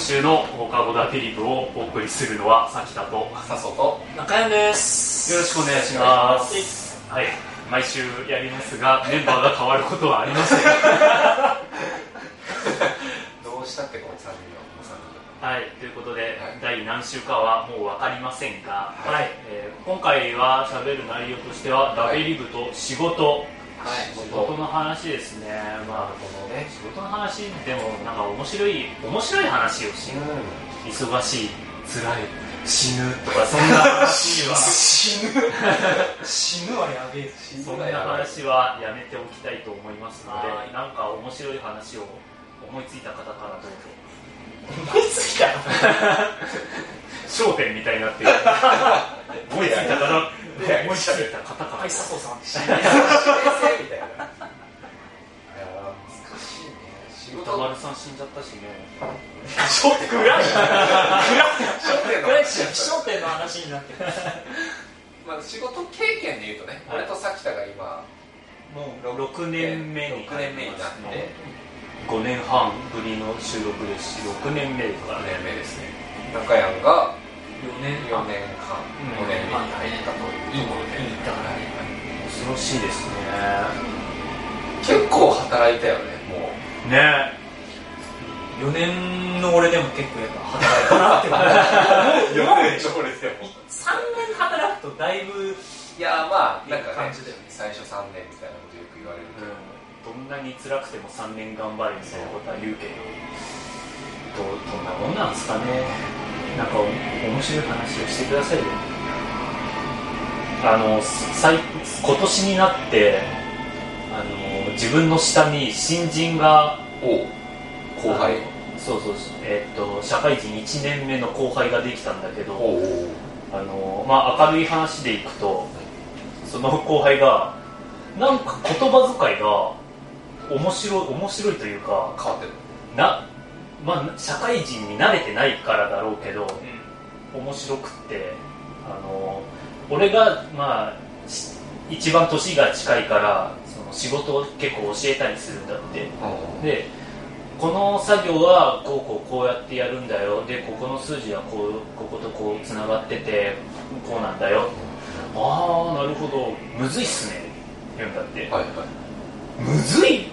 週の放課後だけリブをお送りするのはさきたとさそと中山です。よろしくお願いします。はい。毎週やりますがメンバーが変わることはありません。どうしたってこの3人ははいということ。で、はい。第何週かはもう分かりませんが、はい。えー今回は喋る内容としては、ダベリブと仕事はい。仕事の話ですね。まあこのね仕事の話でもなんか面白い面白い話をし忙しい辛い死ぬとかそんな話は。死ぬ。死ぬはやべえ。そんな話はやめておきたいと思いますのはい。でなんか面白い話を思いついた方からどうぞ。思いついた 焦点みたいになってる。思いついた方思いついた方から。はい佐藤さんみた。い。ない。や難しい。ね仕事歌丸さん死んじゃったしね焦点暗い。暗い。焦点の話になってるまあ仕事経験でい。うとね俺とさきたが今もう6年目に6年目になって5年半ぶりの収録ですし6年目ですから6ね年目ですね中山が4年4年半5年目に入ったというところでいいだから恐ろしいですね結構働いたよね。もうね4年の俺でも結構やっぱ働いたなって思う思うでしょ俺でも3年働くとだいぶいやまあなんかね感じだよね。最初3年みたいなことよく言われる。けどどんなに辛くても3年頑張るみたいなことは言うけどどうどんなもんなんですかね。なんかお面白い話をしてくださいよ。あの最今年になってあの自分の下に新人がお後輩。そうそうえっと社会人1年目の後輩ができたんだけどあの、まあ、明るい話でいくとその後輩がなんか言葉遣いが面白い面白いというか変わってる。な、まあ、社会人に慣れてないからだろうけど面白くってあの俺が、まあ、し一番年が近いからその仕事を結構教えたりするんだって。でこの作業はこうこうこうやってやるんだよ。でここの数字はこうこことこうつながっててこうなんだよ。ああなるほど。むずいっすね。言うんだって。はいはい。むずい？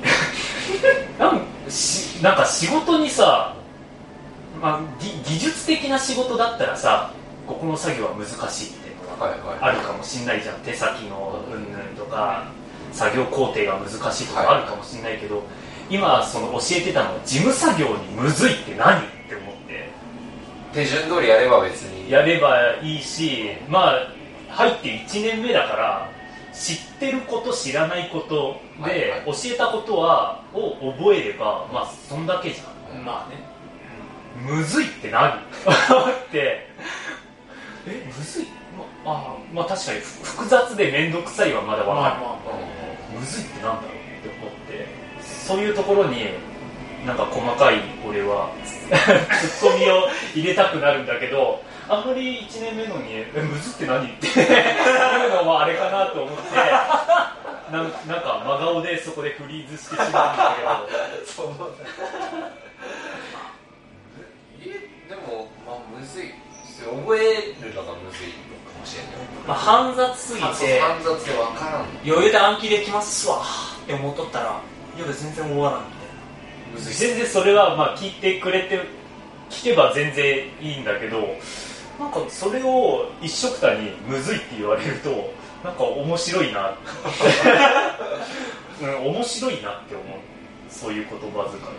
なんしなんか仕事にさ、まあ、ぎ技術的な仕事だったらさここの作業は難しいっていうのははいはい。あるかもしんないじゃん。手先のうんぬんとか作業工程が難しいとかあるかもしんないけど、今その教えてたのは事務作業にむずいって何？って思って。手順通りやれば別に。やればいいしまあ入って1年目だから知ってること知らないことで、はいはい。教えたことはを覚えればまあそんだけじゃん。まあね。むずいって何？って。え？むずい？まあまあ確かにふ複雑で面倒くさいはまだわかる、まあうむずいってなんだろうって思って。そういうところになんか細かい俺は ツッコミを入れたくなるんだけどあんまり1年目のに「えむずって何?」っていうのもあれかなと思ってなんなんか真顔でそこでフリーズしてしまうんだけど。そうえでもまあむずい覚えるのがむずいのかもしれない。まあ煩雑すぎて煩雑でわからん。余裕で暗記できますわって思っとったら夜全然終わらんみたいむずい全然それはまあ聞いてくれて聞けば全然いいんだけどなんかそれを一緒くたにむずいって言われるとなんか面白いな、うん、面白いなって思う。そういう言葉遣いな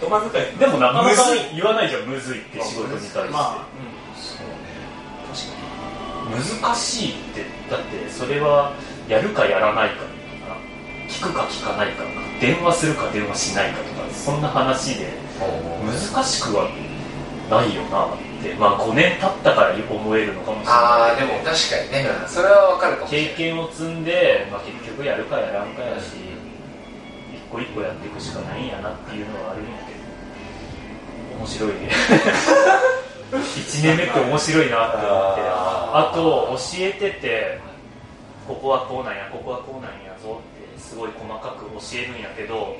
言葉遣い。はでもなかなか言わないじゃんむずいって仕事に対して、まあそうね。難しいってだってそれはやるかやらないかとか聞くか聞かないかとか電話するか電話しないかとかそんな話で難しくはないよなってまあ5年経ったから思えるのかもしれあない。あでも確かにね。それはわかるかもしれ経ない。験を積んで、まあ、結局やるかやらんかやし一個一個やっていくしかないんやなっていうのはあるんやけど。面白いね。1年目って面白いなって思って。あと教えててここはこうなんやここはこうなんやぞってすごい細かく教えるんやけど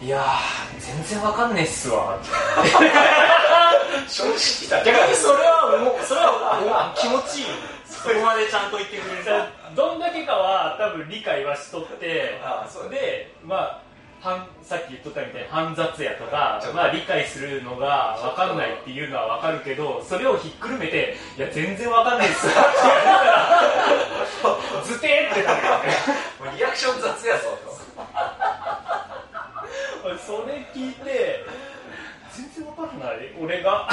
いやー全然わかんねえっすわ 正直だ。逆にそれはもうそれはもう気持ちいい。よそこまでちゃんと言ってくれる。だどんだけかは多分理解はしとってあそうでまあ反さっき言っとったみたいに煩雑やとかまあ、理解するのが分かんないっていうのは分かるけどそれをひっくるめて「いや全然分かんないっすわ」って言われたらズテーってなるリアクション雑やぞと。俺 それ聞いてい俺が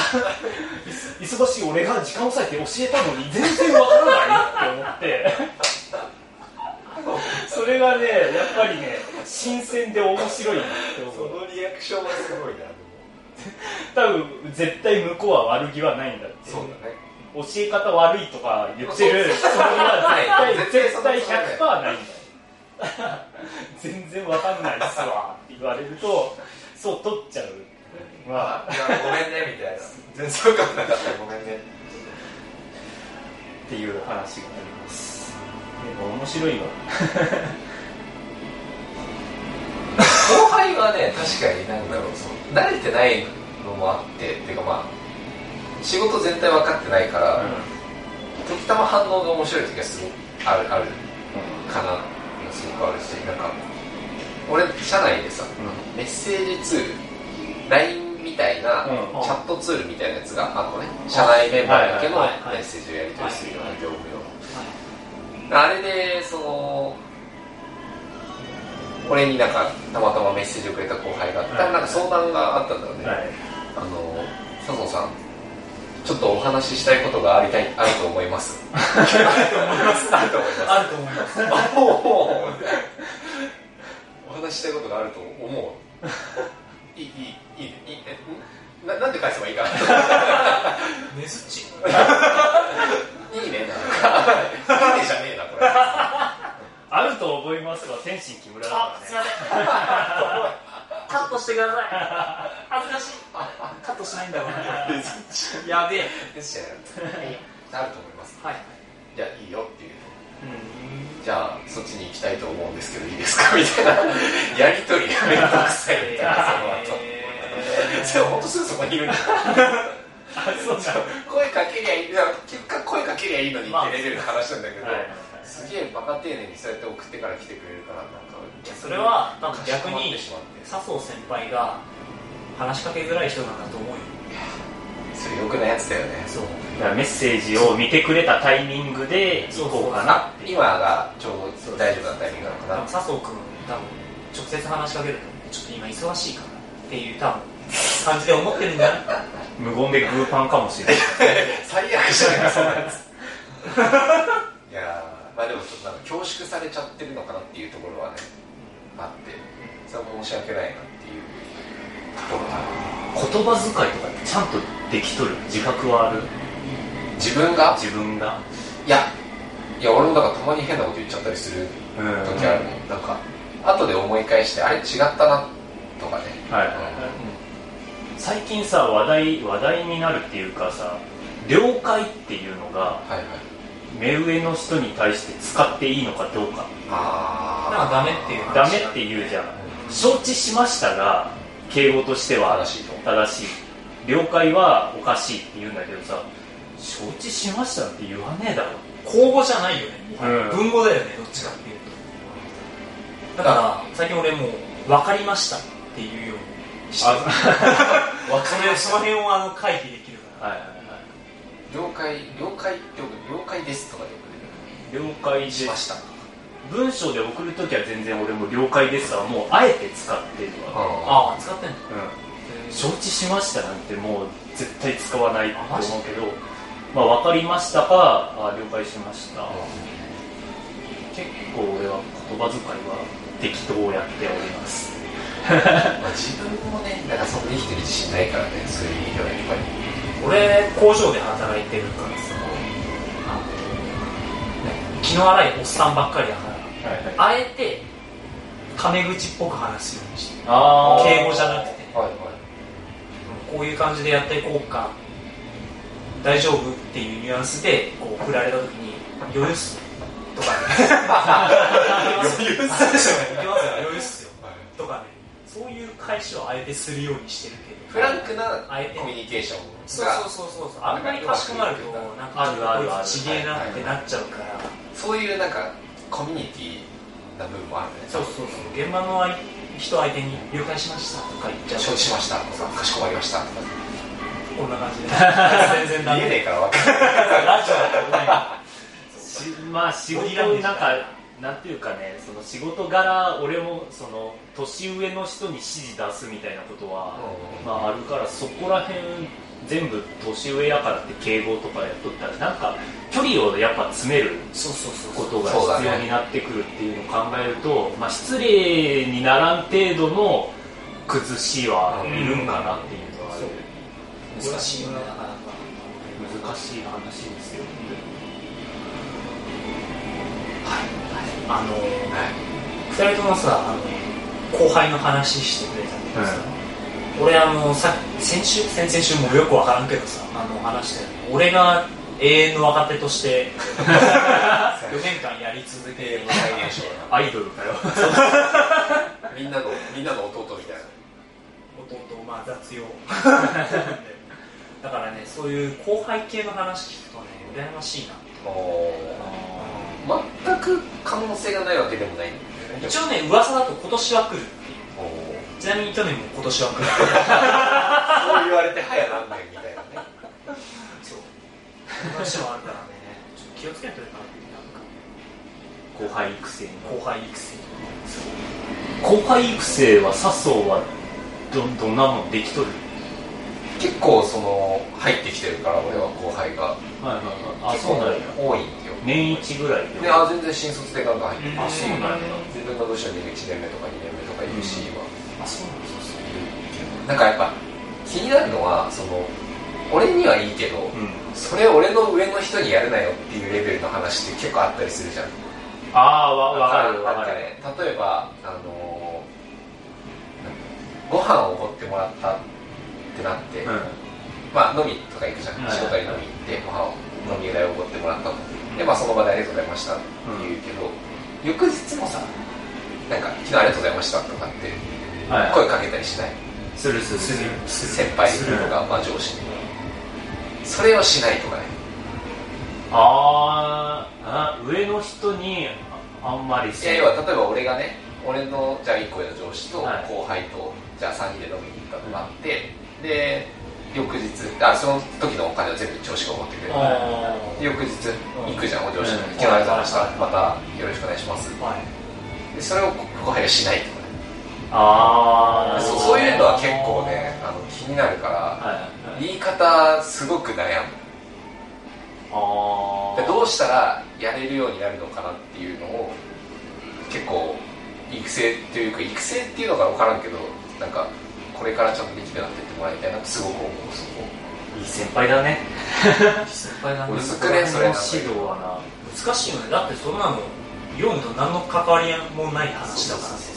忙しい俺が時間を割いて教えたのに全然分からないって思って。それがねやっぱりね新鮮で面白いなって思う。のリアクションはすごいな。多分絶対向こうは悪気はないんだってそうだね。教え方悪いとか言ってるつもりは絶対絶対100%ないんだよ。全然わかんないっすわって言われるとそう取っちゃうまあごめんねみたいな。全然分かんなかった。らごめんね。っていう話があります。でも面白いわ後輩はね確かになんだろうそう慣れてないのもあってっていうかまあ仕事全体分かってないから、時たま反応が面白い時はすごくあるあるかなうのがすごくあるしなんか俺社内でさメッセージツール LINE みたいな、うん。チャットツールみたいなやつがあるのね。社内メンバーだけのはいはいはいメッセージをやり取りするような業務用のあれでその俺になんかたまたまメッセージをくれた後輩が多分なんか相談があったんだろうね、はい。あの笹野さんちょっとお話ししたいことがありたいあると思います。あると思います。あると思います。あると思います。お おお話ししたいことがあると思う。いいいいいいいいえんななんて返せばいいかな。ねずっち。いいねなんか。いいねじゃねえなこれ。あると思いますが天心木村だからね。あすいません。カットしてください。恥ずかしい。カットしないんだろうなやべえ。ですよねあると思います。はい。じゃあいいよっていう。うん。じゃあそっちに行きたいと思うんですけどいいですか？みたいな。やりとりがめんどくさいみたいな。その後 それ本当すぐそこにいるんだ。声かけりゃいい結果声かけりゃいいのにってレベルの話なんだけど、はいすげえバカ丁寧にそうやって送ってから来てくれるからなんかそれは多分逆かしこまっに笹生先輩が話しかけづらい人なんだと思うよ。それよくないやつだよね。そう。だからメッセージを見てくれたタイミングで行こうかなあ今がちょうど大丈夫なタイミングなのかな笹生君多分直接話しかけるとちょっと今忙しいからっていう多分感じで思ってるんじゃない無言でグーパンかもしれない。最悪じゃないかそんなやついやーまあでもちょっとなんか恐縮されちゃってるのかなっていうところはねあってそれは申し訳ないなっていうところが言葉遣いとかちゃんとできとる自覚はある？自分が？自分が？いやいや俺もだからたまに変なこと言っちゃったりするうん。時あるね、なんか後で思い返してあれ違ったなとかね。はい。はいはい最近さ話題話題になるっていうかさ了解っていうのがはいはい目上の人に対して使っていいのかどうか。あなんかダメっていうダメって言うじゃん。承知しましたが敬語としては正しいと。正しい。了解はおかしいって言うんだけどさ承知しましたって言わねえだろ。口語じゃないよね、うん。文語だよねどっちかっていうと。だから最近俺もう分かりましたっていうようにしてあわかそれその辺をあの回避できるから。はいはいはい。了解了解了解ですとかで了解でしました。文章で送るときは全然俺も了解ですわもうあえて使ってるわ、あああ使ってんのうん、承知しましたなんてもう絶対使わないと思うけどまあ分かりましたかあ了解しました。結構俺は言葉遣いは適当をやっておりますまあ自分もねなんかそこに生きてる自信ないからねそういう意味ではやっぱり。俺工場で働いてるからさ気の荒いおっさんばっかりだからはいはい。あえてタメ口っぽく話すようにして敬語じゃなくて。ねはいはい。こういう感じでやっていこうか。大丈夫っていうニュアンスでこう振られた時に「余裕っす」とか。ね余裕っすすよね そういう返しをあえてするようにしてるけど。フランクなあえて。コミュニケーションそうがそうそうそう。あんまり賢くなるとなんかあるあるある。げえなってなっちゃうからそういうなんかコミュニティな部分もあるねそうそうそう。現場の相人相手に了解しましたとか言っちゃう。承知しましたとかかしこまりました。とかこんな感じで。全然ダメ見えねえから分かんない。ラジオだとないしまあ仕事なんかなんていうかねその仕事柄俺もその年上の人に指示出すみたいなことは、うん。まあ、あるからそこら辺全部年上やからって敬語とかやっとったらなんか距離をやっぱ詰めるそうそうそうことが必要になってくるっていうのを考えると、まあ、失礼にならん程度の崩しはいるんかなっていうのはある、難しいよねなかなか。難しい話ですよあの二人ともさあの後輩の話してくれたんだけどさ、俺あのさ先週先々週もよくわからんけどさあの話して俺が永遠の若手として 4年間やり続けアイドルかよ。みんなのみんなの弟みたいな。弟まあ雑用。だからねそういう後輩系の話聞くとね羨ましいなもう全く可能性がないわけでもない。んだよね一応ね噂だと今年は来る。ちなみに去年も今年は来る。そう言われて早何年みたいなね。そう。話もあるからね。ちょっと気をつけないといかな。って後輩育成後輩育成。後輩育成は笹生はどどんなもんできとる？結構その入ってきてるから俺は後輩が。はいはいはい。あそうなんや。多いんよ年一ぐらいで。であ全然新卒でガンガン入って。あそうなんや。自分の部署にいる1年目とか2年目とかいるし、今あそうなんでなんかやっぱ気になるのはその俺にはいいけど、うん。それを俺の上の人にやるなよっていうレベルの話って結構あったりするじゃん。ああわわかるわかる。例えばあのーご飯をおごってもらったってなって、うん。まあ飲みとか行くじゃん、はい。仕事に飲み行ってご飯を飲み代をおごってもらったとでまあその場でありがとうございましたって言うけど、翌日もさなんか昨日ありがとうございましたとかってはい。声かけたりしない、するする。する。先輩。とか、まあ、上司に。それをしないとかね。あーあ上の人にああんまりいや要は例えば俺がね俺のじゃあ1個上の上司とはい。後輩と、じゃあ3人で飲みに行ったとかあって、で翌日あその時のお金は全部上司が持ってくれる。翌日行くじゃんお上司にうん。昨日ありがとうございました。はいまたよろしくお願いします。でそれを後輩がしないと。かねああそうそういうのは結構ねあの気になるから言い方すごく悩む。あどうしたらやれるようになるのかなっていうのを結構育成っていうか育成っていうのか分からんけどなんかこれからちゃんとできるようになってってもらいたいなってすごく思う。そこいい先輩だね。先輩だね。薄くねそれなんか指導はな難しいよね。だってそんなの業務と何の関わりもない話だから。ね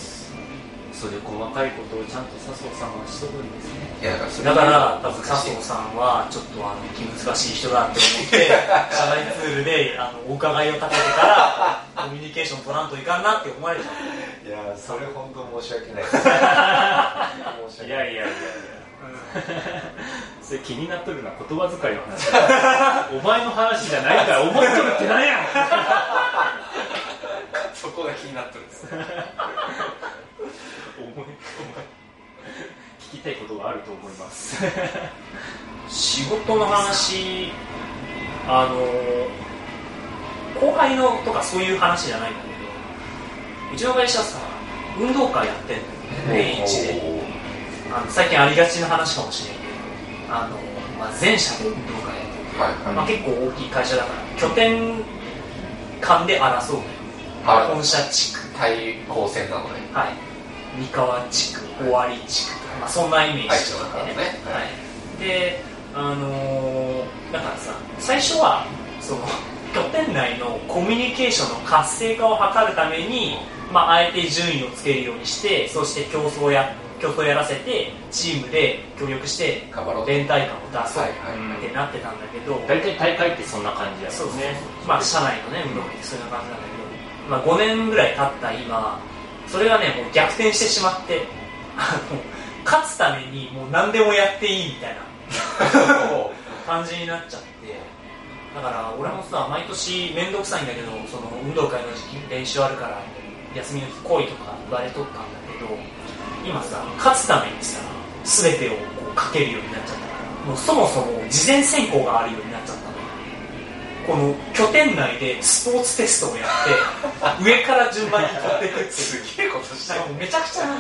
それ細かいことをちゃんと笹生さんはしとるんですね。だからだから多分佐藤さんはちょっとあの気難しい人だって思って社内ツールであのお伺いを立ててからコミュニケーション取らんといかんなって思われちゃういやそれ本当申し訳ない。い。いやいやいやいや。それ気になっとるな言葉遣いの話。お前の話じゃないから思っとるってなんや。そこが気になってる。んですよお前お前聞きたいことがあると思います。仕事の話あの後輩のとかそういう話じゃないんだけどうちの会社さ運動会やってんのよ年一で。あの最近ありがちな話かもしれんけどあの、まあ、全社で運動会やってる。はい。まあ、結構大きい会社だから拠点間で争う。のよはい。本社地区。対抗戦なのね。はい。三河地区尾張地区まあ、そんなイメージ愛知の中のねはい、であのーだからさ最初はその拠点内のコミュニケーションの活性化を図るために、まあ、あえて順位をつけるようにしてそして競争や競争やらせてチームで協力して連帯感を出そうってなってたんだけど、大体大会ってそんな感じやそうですね。ね、まあ、社内のね、運動会ってそういう感じなんだけど、まあ、5年ぐらい経った今、それがね、もう逆転してしまって、勝つためにもう何でもやっていいみたいな 感じになっちゃってだから俺もさ毎年面倒くさいんだけどその運動会の時期練習あるから休みの日来いとか言われとったんだけど今さ勝つためにさ全てをこうかけるようになっちゃった。からもうそもそも事前選考があるようになっちゃったの。この拠点内でスポーツテストをやって上から順番に取っていくってすげえことしてる。なんかもうめちゃくちゃな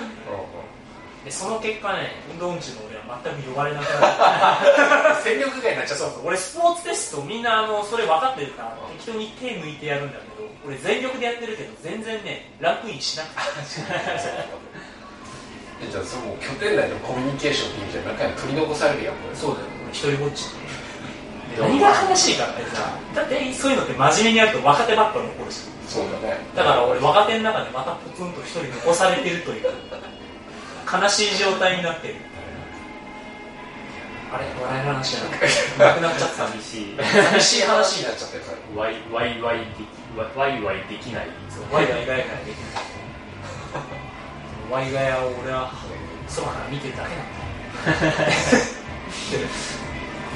その結果ね運動音痴の全く呼ばれなくなっ戦力外になっちゃそうそう。俺スポーツテストみんなあのそれ分かってるから適当に手抜いてやるんだけど俺全力でやってるけど全然ねランクインしなくてえじゃあその拠点内のコミュニケーションって意味じゃ中に取り残されるやんこれ。そうだよ。俺一人ぼっちで。何が悲しいかってさだってそういうのって真面目にやると若手ばっか残るしそうだね。だから俺若手の中でまたポツンと一人残されてるという悲しい状態になってるあれ笑い話じゃなくなくなっちゃった寂しい。寂しい話になっちゃってるさワイワイワイできワイワイできないワイガヤガヤガヤできない。ワイガヤを俺は空から見てるだけなんだ。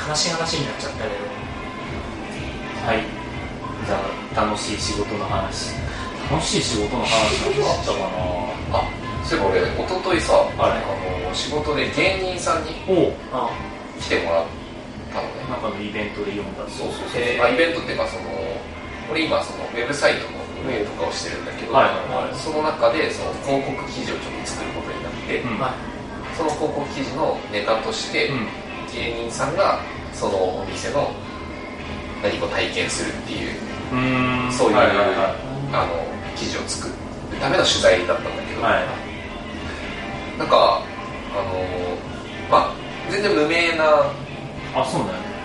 悲しい話になっちゃったけど。はい。じゃあ楽しい仕事の話。楽しい仕事の話あったかあそういえば俺一昨日さ、はい。あの仕事で芸人さんになおあ来てもらったのねなんかのイベントで読んだそうそうそう、まあ、イベントっていうかその俺今そのウェブサイトの運営とかをしてるんだけど、はいはいはい。その中でその広告記事をちょっと作ることになって、うん。まあその広告記事のネタとして、うん。芸人さんがそのお店の何かを体験するっていうそういう、はいはいはあの記事を作る。ための取材だったんだけど、いはい。なんかあのまあ全然無名な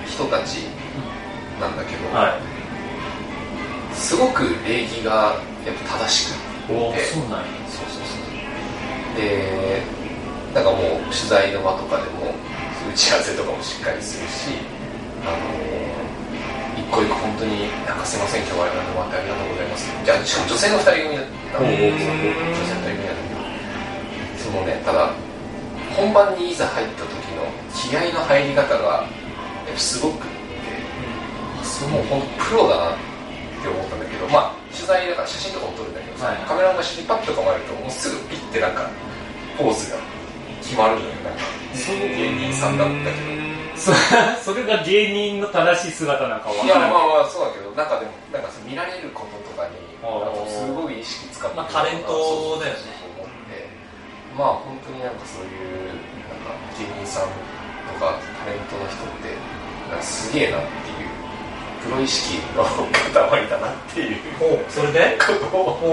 人たちなんだけど、はいすごく礼儀がやっぱ正しくおてそうなんや。そうそうそう。でなんかもう取材の場とかでも打ち合わせとかもしっかりするしあの一個一個本当になんかすいません今日は選んでもらってありがとうございますじゃあしかも女性の2人組だった。のおー。女性の2人組なんだけどそのねただ本番にいざ入った時の気合の入り方がやっぱすごくってそのもう本当プロだなって思ったんだけどまあ取材だから写真とかも撮るんだけどさ、はい。カメラマンが一緒にパッと構えるともうすぐピッてなんかポーズが決まるのよなんか。そういう芸人さんだったけど。そ それが芸人の正しい姿なんかわいやからないまあまあそうだけどなんかでもなんか見られることとかにあー。なんかすごい意識使ってまあタレントだよねそうそうそう思ってまあ本当になんかそういうなんか芸人さんとかタレントの人ってなんかすげえなっていうプロ意識の塊だなっていうそれで？ことをほ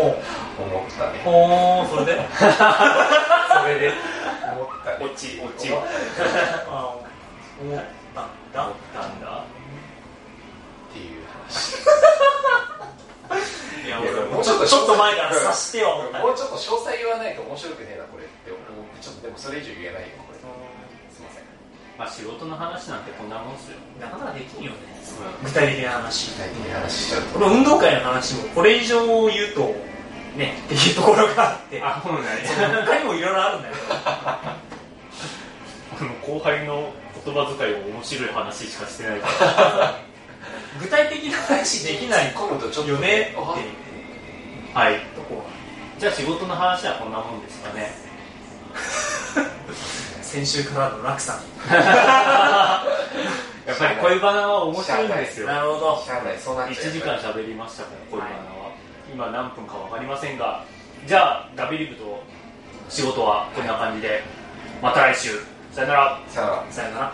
思ったね。うほうそれで？それで思ったね。落ち落ち思ったねあ思ったんだ。思ったんだっていう話。いや俺もうちょっとちょっと前から察しては思ったもうちょっと詳細言わないと面白くねえなでもそれ以上言えないよこれ。すいません。まあ仕事の話なんてこんなもんっすよ。なかなかできんよね。う。具体的な話。具体的な話しちゃうと。この運動会の話もこれ以上言うとね っていうところがあって。あそうなんや。その他にもいろいろあるんだよ この後輩の言葉遣いを面白い話しかしてないから。具体的な話できない突っ込むとちょっとよねっていうはい。じゃあ仕事の話はこんなもんですかね先週からの落差。やっぱり恋バナは面白いんですよ。なるほど。しゃあないそうなっちゃう1時間喋りましたから恋バナは、今何分か分かりませんが。じゃあダビリブと仕事はこんな感じで。また来週。さよなら。さあさよなら